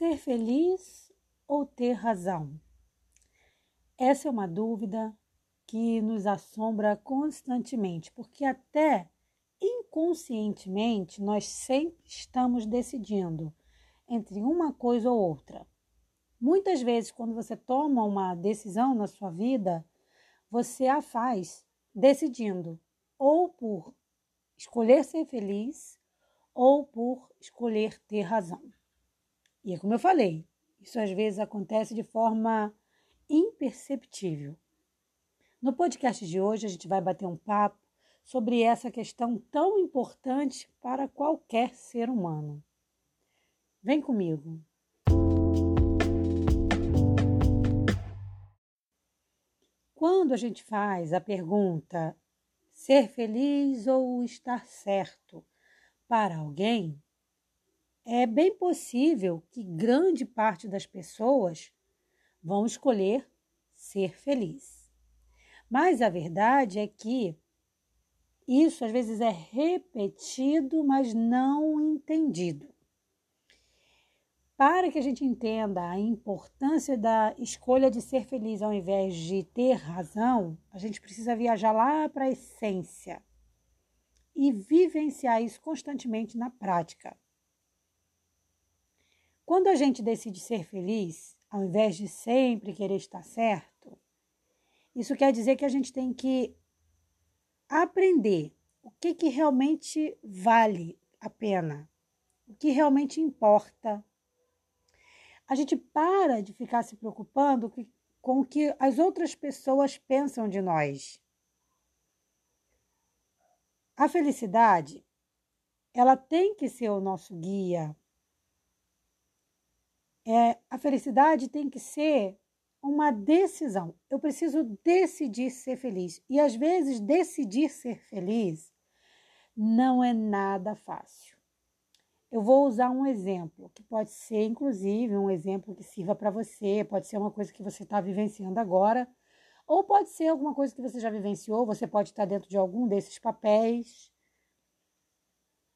ser feliz ou ter razão? Essa é uma dúvida que nos assombra constantemente, porque até inconscientemente nós sempre estamos decidindo entre uma coisa ou outra. Muitas vezes, quando você toma uma decisão na sua vida, você a faz decidindo ou por escolher ser feliz ou por escolher ter razão. E é como eu falei, isso às vezes acontece de forma imperceptível. No podcast de hoje, a gente vai bater um papo sobre essa questão tão importante para qualquer ser humano. Vem comigo. Quando a gente faz a pergunta ser feliz ou estar certo para alguém, é bem possível que grande parte das pessoas vão escolher ser feliz. Mas a verdade é que isso às vezes é repetido, mas não entendido. Para que a gente entenda a importância da escolha de ser feliz ao invés de ter razão, a gente precisa viajar lá para a essência e vivenciar isso constantemente na prática. Quando a gente decide ser feliz, ao invés de sempre querer estar certo, isso quer dizer que a gente tem que aprender o que, que realmente vale a pena, o que realmente importa a gente para de ficar se preocupando com o que as outras pessoas pensam de nós. A felicidade, ela tem que ser o nosso guia. É, a felicidade tem que ser uma decisão. Eu preciso decidir ser feliz. E às vezes, decidir ser feliz não é nada fácil. Eu vou usar um exemplo, que pode ser, inclusive, um exemplo que sirva para você, pode ser uma coisa que você está vivenciando agora, ou pode ser alguma coisa que você já vivenciou, você pode estar dentro de algum desses papéis.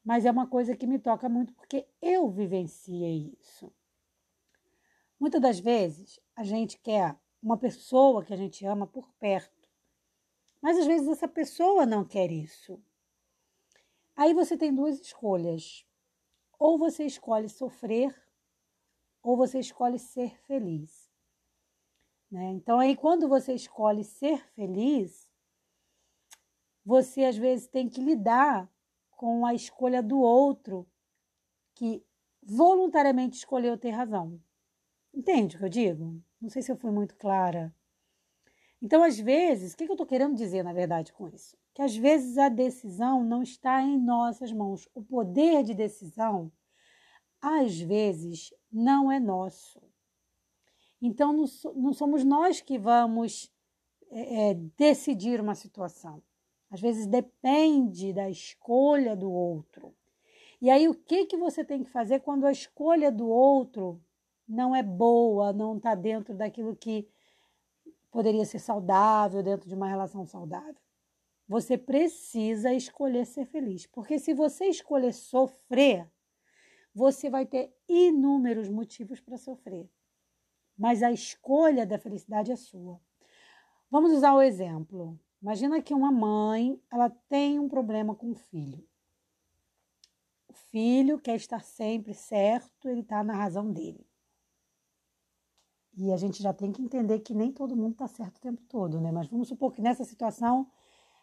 Mas é uma coisa que me toca muito porque eu vivenciei isso. Muitas das vezes a gente quer uma pessoa que a gente ama por perto, mas às vezes essa pessoa não quer isso. Aí você tem duas escolhas ou você escolhe sofrer, ou você escolhe ser feliz. Né? Então, aí, quando você escolhe ser feliz, você às vezes tem que lidar com a escolha do outro que voluntariamente escolheu ter razão. Entende o que eu digo? Não sei se eu fui muito clara. Então, às vezes, o que eu estou querendo dizer, na verdade, com isso? Que às vezes a decisão não está em nossas mãos. O poder de decisão, às vezes, não é nosso. Então, não somos nós que vamos é, é, decidir uma situação. Às vezes depende da escolha do outro. E aí, o que, que você tem que fazer quando a escolha do outro não é boa, não está dentro daquilo que poderia ser saudável dentro de uma relação saudável. Você precisa escolher ser feliz, porque se você escolher sofrer, você vai ter inúmeros motivos para sofrer. Mas a escolha da felicidade é sua. Vamos usar o exemplo. Imagina que uma mãe, ela tem um problema com o filho. O filho quer estar sempre certo, ele está na razão dele. E a gente já tem que entender que nem todo mundo está certo o tempo todo, né? Mas vamos supor que nessa situação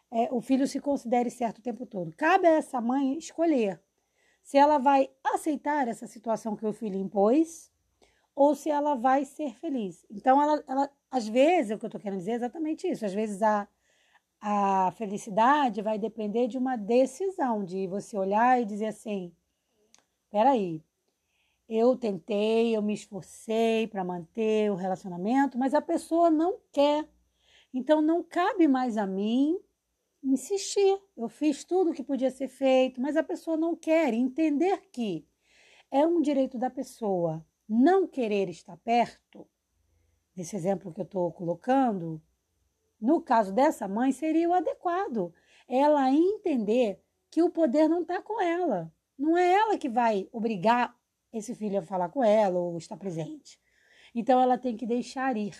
é, o filho se considere certo o tempo todo. Cabe a essa mãe escolher se ela vai aceitar essa situação que o filho impôs ou se ela vai ser feliz. Então, ela, ela às vezes, o que eu estou querendo dizer é exatamente isso. Às vezes a, a felicidade vai depender de uma decisão, de você olhar e dizer assim: peraí, eu tentei, eu me esforcei para manter o relacionamento, mas a pessoa não quer. Então não cabe mais a mim insistir. Eu fiz tudo o que podia ser feito, mas a pessoa não quer entender que é um direito da pessoa não querer estar perto. Nesse exemplo que eu estou colocando, no caso dessa mãe, seria o adequado. Ela entender que o poder não está com ela. Não é ela que vai obrigar esse filho a falar com ela ou estar presente. Então ela tem que deixar ir.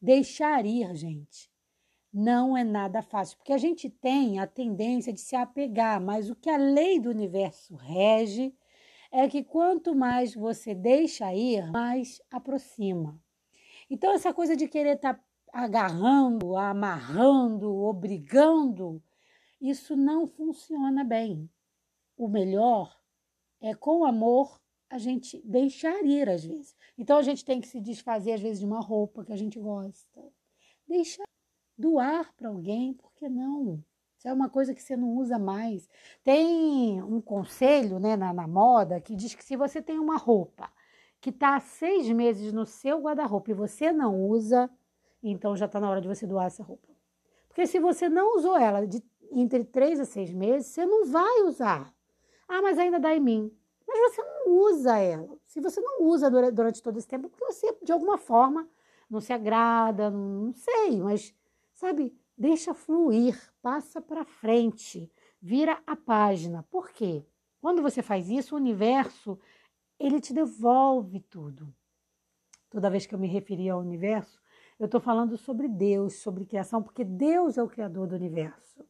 Deixar ir, gente, não é nada fácil, porque a gente tem a tendência de se apegar, mas o que a lei do universo rege é que quanto mais você deixa ir, mais aproxima. Então, essa coisa de querer estar tá agarrando, amarrando, obrigando, isso não funciona bem. O melhor é, com amor, a gente deixar ir às vezes. Então, a gente tem que se desfazer, às vezes, de uma roupa que a gente gosta. Deixar doar para alguém, por que não? Isso é uma coisa que você não usa mais. Tem um conselho né, na, na moda que diz que se você tem uma roupa que está há seis meses no seu guarda-roupa e você não usa, então já está na hora de você doar essa roupa. Porque se você não usou ela de, entre três a seis meses, você não vai usar. Ah, mas ainda dá em mim. Mas você não usa ela. Se você não usa durante, todo esse tempo, porque você, de alguma forma, não se agrada, não sei, mas Sabe? Deixa fluir, passa para frente, vira a página. Por quê? Quando você faz isso, o universo, ele te devolve tudo. Toda vez que eu me referi ao universo, eu estou falando sobre Deus, sobre criação, porque Deus é o criador do universo.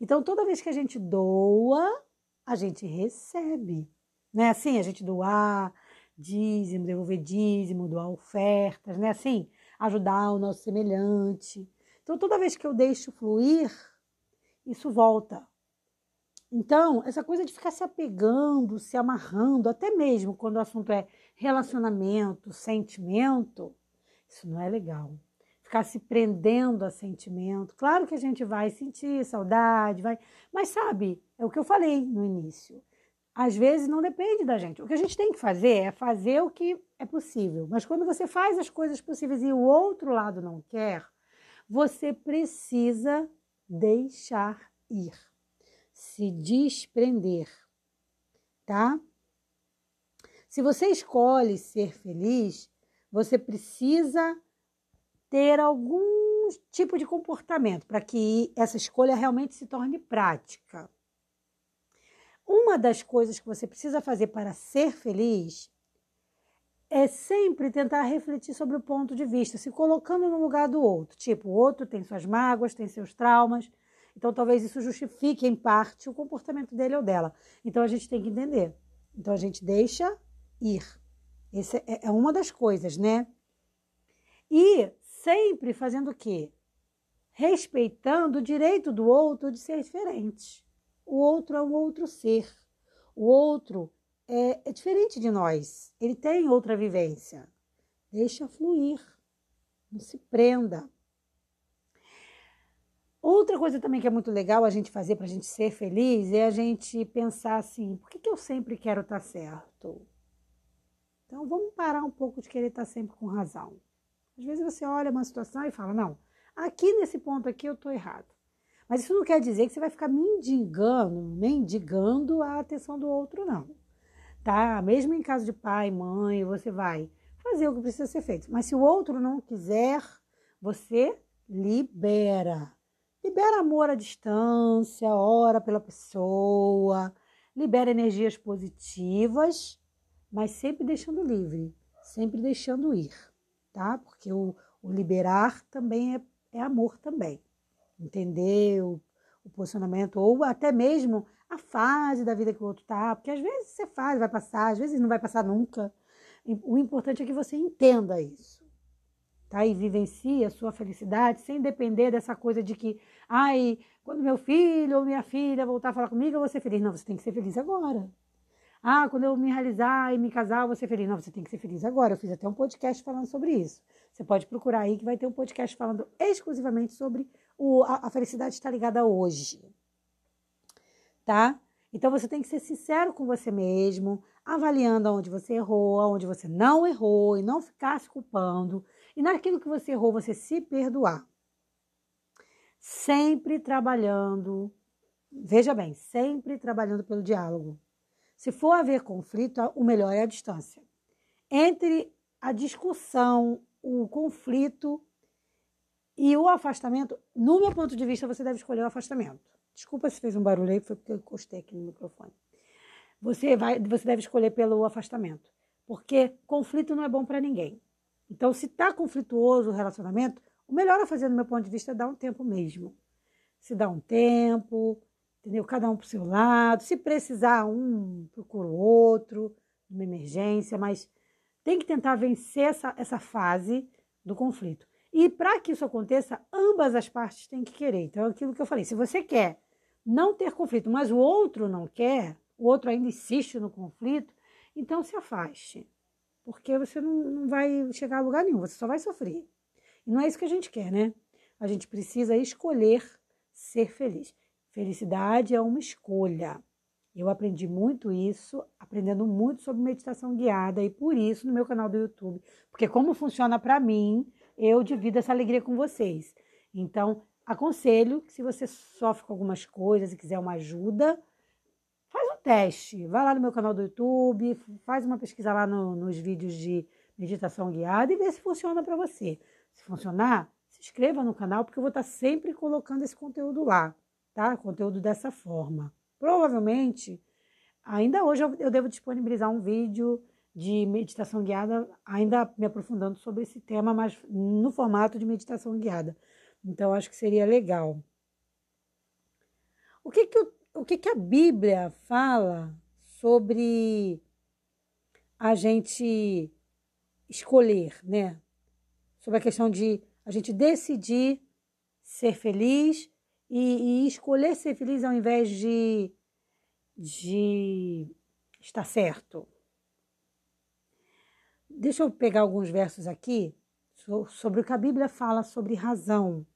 Então, toda vez que a gente doa, a gente recebe. Não é assim? A gente doar dízimo, devolver dízimo, doar ofertas, não é assim? Ajudar o nosso semelhante. Então, toda vez que eu deixo fluir, isso volta. Então, essa coisa de ficar se apegando, se amarrando, até mesmo quando o assunto é relacionamento, sentimento, isso não é legal. Ficar se prendendo a sentimento. Claro que a gente vai sentir saudade, vai, mas sabe, é o que eu falei no início. Às vezes não depende da gente. O que a gente tem que fazer é fazer o que é possível. Mas quando você faz as coisas possíveis e o outro lado não quer, você precisa deixar ir, se desprender, tá? Se você escolhe ser feliz, você precisa ter algum tipo de comportamento para que essa escolha realmente se torne prática. Uma das coisas que você precisa fazer para ser feliz é sempre tentar refletir sobre o ponto de vista, se colocando no lugar do outro. Tipo, o outro tem suas mágoas, tem seus traumas, então talvez isso justifique em parte o comportamento dele ou dela. Então a gente tem que entender. Então a gente deixa ir. Essa é, é uma das coisas, né? E sempre fazendo o quê? Respeitando o direito do outro de ser diferente. O outro é um outro ser. O outro é, é diferente de nós. Ele tem outra vivência. Deixa fluir. Não se prenda. Outra coisa também que é muito legal a gente fazer para a gente ser feliz é a gente pensar assim: por que, que eu sempre quero estar tá certo? Então vamos parar um pouco de querer estar tá sempre com razão. Às vezes você olha uma situação e fala: não, aqui nesse ponto aqui eu estou errado. Mas isso não quer dizer que você vai ficar mendigando, mendigando a atenção do outro, não tá? Mesmo em caso de pai, mãe, você vai fazer o que precisa ser feito. Mas se o outro não quiser, você libera. Libera amor à distância, ora pela pessoa, libera energias positivas, mas sempre deixando livre, sempre deixando ir, tá? Porque o, o liberar também é, é amor também. Entender o, o posicionamento, ou até mesmo a fase da vida que o outro tá, porque às vezes você faz, vai passar, às vezes não vai passar nunca. O importante é que você entenda isso, tá? E vivencie a sua felicidade sem depender dessa coisa de que, ai, quando meu filho ou minha filha voltar a falar comigo, eu vou ser feliz. Não, você tem que ser feliz agora. Ah, quando eu me realizar e me casar, eu vou ser feliz. Não, você tem que ser feliz agora. Eu fiz até um podcast falando sobre isso. Você pode procurar aí que vai ter um podcast falando exclusivamente sobre o, a, a felicidade está ligada hoje tá? Então você tem que ser sincero com você mesmo, avaliando aonde você errou, aonde você não errou e não ficar se culpando. E naquilo que você errou, você se perdoar. Sempre trabalhando, veja bem, sempre trabalhando pelo diálogo. Se for haver conflito, o melhor é a distância. Entre a discussão, o conflito e o afastamento, no meu ponto de vista, você deve escolher o afastamento. Desculpa se fez um barulho aí, foi porque eu encostei aqui no microfone. você, vai, você deve escolher pelo afastamento. Porque conflito não é bom para ninguém. Então, se está conflituoso o relacionamento, o melhor a fazer, no meu ponto de vista, é dar um tempo mesmo. Se dá um tempo, entendeu? Cada um para o seu lado. Se precisar, um procura o outro, uma emergência, mas tem que tentar vencer essa, essa fase do conflito. E para que isso aconteça, ambas as partes têm que querer. Então, é aquilo que eu falei: se você quer não ter conflito, mas o outro não quer, o outro ainda insiste no conflito, então se afaste. Porque você não, não vai chegar a lugar nenhum, você só vai sofrer. E não é isso que a gente quer, né? A gente precisa escolher ser feliz. Felicidade é uma escolha. Eu aprendi muito isso, aprendendo muito sobre meditação guiada, e por isso no meu canal do YouTube, porque como funciona para mim, eu divido essa alegria com vocês. Então, aconselho que se você sofre com algumas coisas e quiser uma ajuda, faz um teste. Vai lá no meu canal do YouTube, faz uma pesquisa lá no, nos vídeos de meditação guiada e vê se funciona para você. Se funcionar, se inscreva no canal, porque eu vou estar sempre colocando esse conteúdo lá, tá? Conteúdo dessa forma. Provavelmente, ainda hoje eu devo disponibilizar um vídeo de meditação guiada, ainda me aprofundando sobre esse tema, mas no formato de meditação guiada. Então, acho que seria legal. O que, que, o que, que a Bíblia fala sobre a gente escolher, né? Sobre a questão de a gente decidir ser feliz e, e escolher ser feliz ao invés de, de estar certo. Deixa eu pegar alguns versos aqui sobre o que a Bíblia fala sobre razão.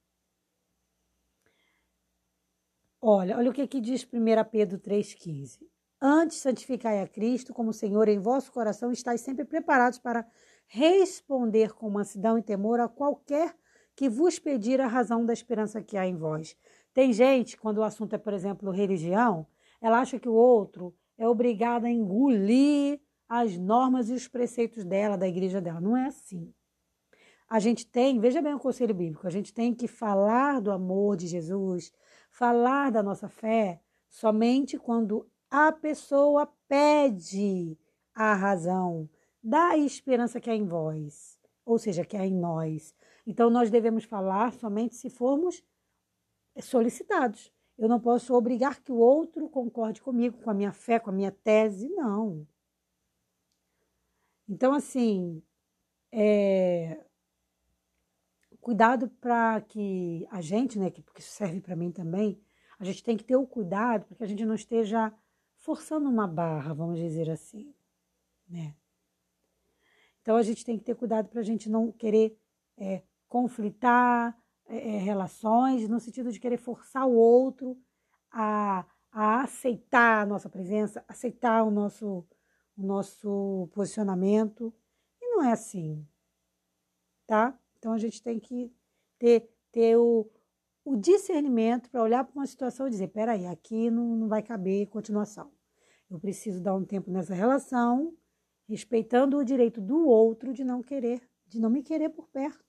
Olha, olha o que aqui diz 1 Pedro 3,15. Antes santificai a Cristo como Senhor em vosso coração, estáis sempre preparados para responder com mansidão e temor a qualquer que vos pedir a razão da esperança que há em vós. Tem gente, quando o assunto é, por exemplo, religião, ela acha que o outro é obrigado a engolir as normas e os preceitos dela, da igreja dela. Não é assim. A gente tem, veja bem o conselho bíblico, a gente tem que falar do amor de Jesus, falar da nossa fé somente quando a pessoa pede a razão da esperança que há em vós, ou seja, que há em nós. Então, nós devemos falar somente se formos solicitados. Eu não posso obrigar que o outro concorde comigo, com a minha fé, com a minha tese, não. Então, assim, é, cuidado para que a gente, né, porque isso serve para mim também, a gente tem que ter o cuidado para que a gente não esteja forçando uma barra, vamos dizer assim, né? Então a gente tem que ter cuidado para a gente não querer é, conflitar é, é, relações, no sentido de querer forçar o outro a, a aceitar a nossa presença, aceitar o nosso, o nosso posicionamento. E não é assim, tá? Então a gente tem que ter, ter o, o discernimento para olhar para uma situação e dizer: peraí, aqui não, não vai caber continuação. Eu preciso dar um tempo nessa relação, respeitando o direito do outro de não querer, de não me querer por perto.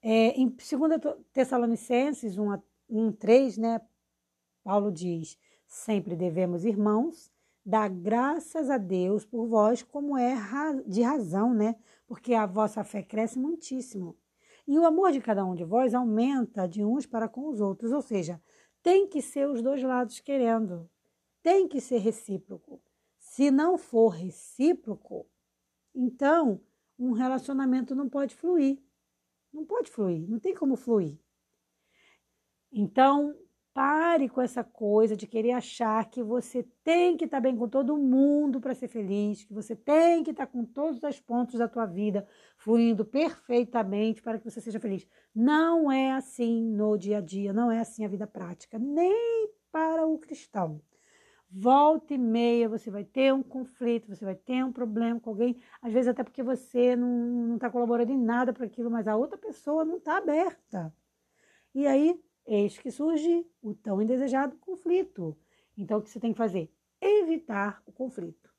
É, em 2 Tessalonicenses 1, 1, 3, né, Paulo diz: sempre devemos, irmãos, Dá graças a Deus por vós, como é de razão, né? Porque a vossa fé cresce muitíssimo. E o amor de cada um de vós aumenta de uns para com os outros, ou seja, tem que ser os dois lados querendo, tem que ser recíproco. Se não for recíproco, então um relacionamento não pode fluir. Não pode fluir, não tem como fluir. Então, Pare com essa coisa de querer achar que você tem que estar tá bem com todo mundo para ser feliz, que você tem que estar tá com todos os pontos da tua vida fluindo perfeitamente para que você seja feliz. Não é assim no dia a dia, não é assim a vida prática, nem para o cristão. Volta e meia você vai ter um conflito, você vai ter um problema com alguém, às vezes até porque você não está colaborando em nada para aquilo, mas a outra pessoa não está aberta. E aí Eis que surge o tão indesejado conflito. Então, o que você tem que fazer? Evitar o conflito.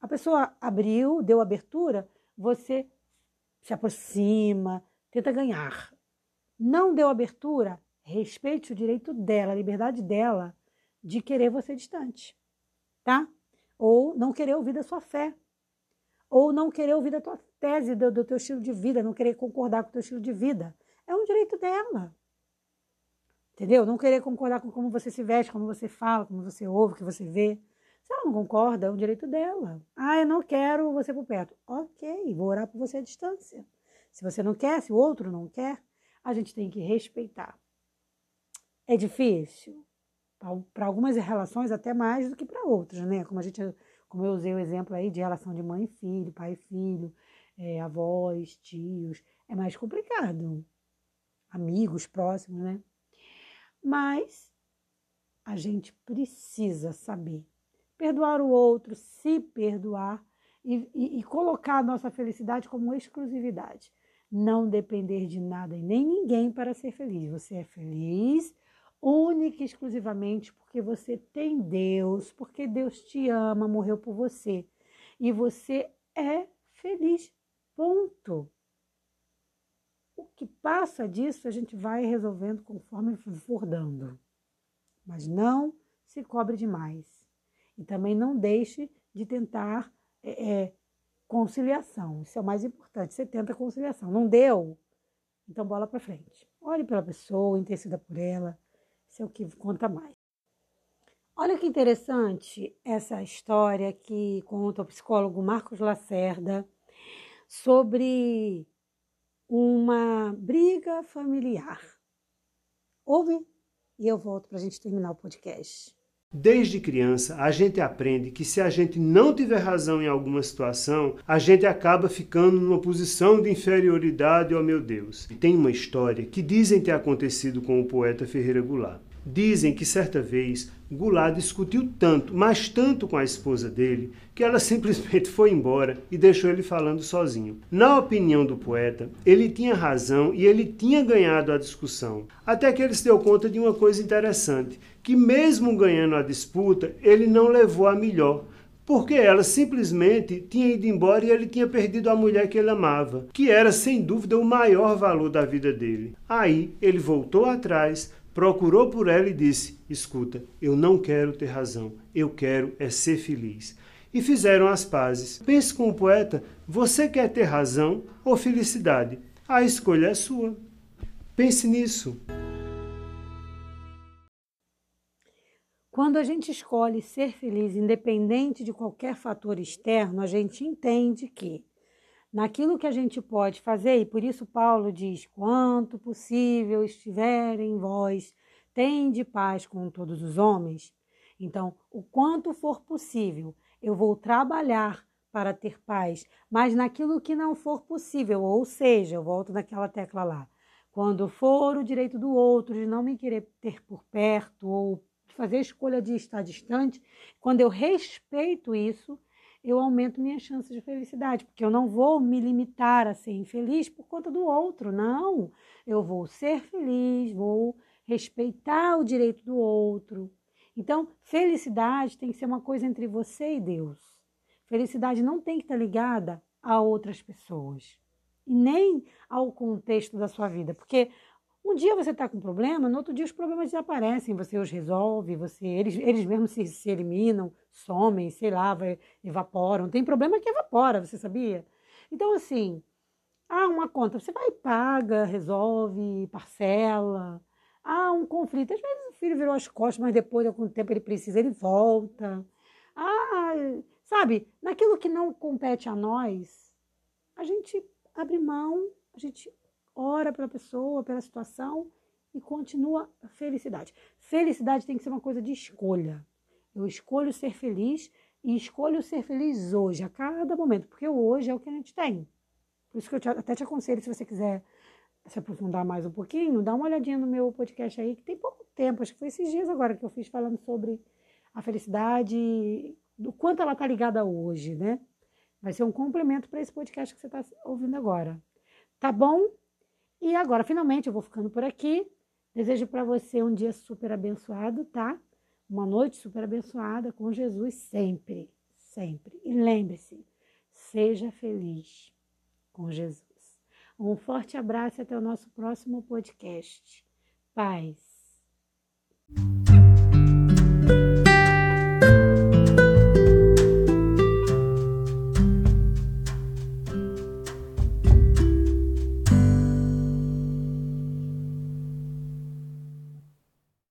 A pessoa abriu, deu abertura, você se aproxima, tenta ganhar. Não deu abertura, respeite o direito dela, a liberdade dela de querer você distante, tá? Ou não querer ouvir da sua fé, ou não querer ouvir da tua tese, do, do teu estilo de vida, não querer concordar com o teu estilo de vida. É um direito dela. Entendeu? Não querer concordar com como você se veste, como você fala, como você ouve, o que você vê. Se ela não concorda, é um direito dela. Ah, eu não quero você por perto. Ok, vou orar por você à distância. Se você não quer, se o outro não quer, a gente tem que respeitar. É difícil? Para algumas relações, até mais do que para outras, né? Como, a gente, como eu usei o exemplo aí de relação de mãe e filho, pai e filho, é, avós, tios. É mais complicado. Amigos próximos, né? Mas a gente precisa saber perdoar o outro, se perdoar e, e, e colocar a nossa felicidade como exclusividade. Não depender de nada e nem ninguém para ser feliz. Você é feliz única e exclusivamente porque você tem Deus, porque Deus te ama, morreu por você. E você é feliz. Ponto. O que passa disso a gente vai resolvendo conforme for dando. Mas não se cobre demais. E também não deixe de tentar é, é, conciliação. Isso é o mais importante. Você tenta conciliação. Não deu? Então bola para frente. Olhe pela pessoa, interceda por ela. Isso é o que conta mais. Olha que interessante essa história que conta o psicólogo Marcos Lacerda sobre uma briga familiar. Ouve e eu volto para a gente terminar o podcast. Desde criança, a gente aprende que se a gente não tiver razão em alguma situação, a gente acaba ficando numa posição de inferioridade, oh meu Deus. E tem uma história que dizem ter acontecido com o poeta Ferreira Goulart. Dizem que certa vez Goulart discutiu tanto, mas tanto com a esposa dele, que ela simplesmente foi embora e deixou ele falando sozinho. Na opinião do poeta, ele tinha razão e ele tinha ganhado a discussão. Até que ele se deu conta de uma coisa interessante, que mesmo ganhando a disputa, ele não levou a melhor porque ela simplesmente tinha ido embora e ele tinha perdido a mulher que ele amava, que era sem dúvida o maior valor da vida dele. Aí ele voltou atrás, procurou por ela e disse: Escuta, eu não quero ter razão, eu quero é ser feliz. E fizeram as pazes. Pense com o poeta: você quer ter razão ou felicidade? A escolha é sua. Pense nisso. Quando a gente escolhe ser feliz, independente de qualquer fator externo, a gente entende que naquilo que a gente pode fazer, e por isso Paulo diz: quanto possível estiver em vós, tende paz com todos os homens. Então, o quanto for possível, eu vou trabalhar para ter paz, mas naquilo que não for possível, ou seja, eu volto naquela tecla lá. Quando for o direito do outro de não me querer ter por perto ou fazer a escolha de estar distante, quando eu respeito isso, eu aumento minha chance de felicidade, porque eu não vou me limitar a ser infeliz por conta do outro, não. Eu vou ser feliz, vou respeitar o direito do outro. Então, felicidade tem que ser uma coisa entre você e Deus. Felicidade não tem que estar ligada a outras pessoas e nem ao contexto da sua vida, porque um dia você está com um problema, no outro dia os problemas desaparecem, você os resolve, você, eles, eles mesmos se, se eliminam, somem, sei lá, vai, evaporam. Tem problema que evapora, você sabia? Então, assim, há uma conta, você vai e paga, resolve, parcela. Há um conflito. Às vezes o filho virou as costas, mas depois, algum tempo, ele precisa, ele volta. Ah, sabe, naquilo que não compete a nós, a gente abre mão, a gente ora pela pessoa, pela situação e continua a felicidade. Felicidade tem que ser uma coisa de escolha. Eu escolho ser feliz e escolho ser feliz hoje, a cada momento, porque hoje é o que a gente tem. Por isso que eu te, até te aconselho, se você quiser se aprofundar mais um pouquinho, dá uma olhadinha no meu podcast aí, que tem pouco tempo, acho que foi esses dias agora que eu fiz falando sobre a felicidade, do quanto ela está ligada hoje, né? Vai ser um complemento para esse podcast que você está ouvindo agora. Tá bom? E agora, finalmente, eu vou ficando por aqui. Desejo para você um dia super abençoado, tá? Uma noite super abençoada com Jesus sempre, sempre. E lembre-se, seja feliz com Jesus. Um forte abraço e até o nosso próximo podcast. Paz.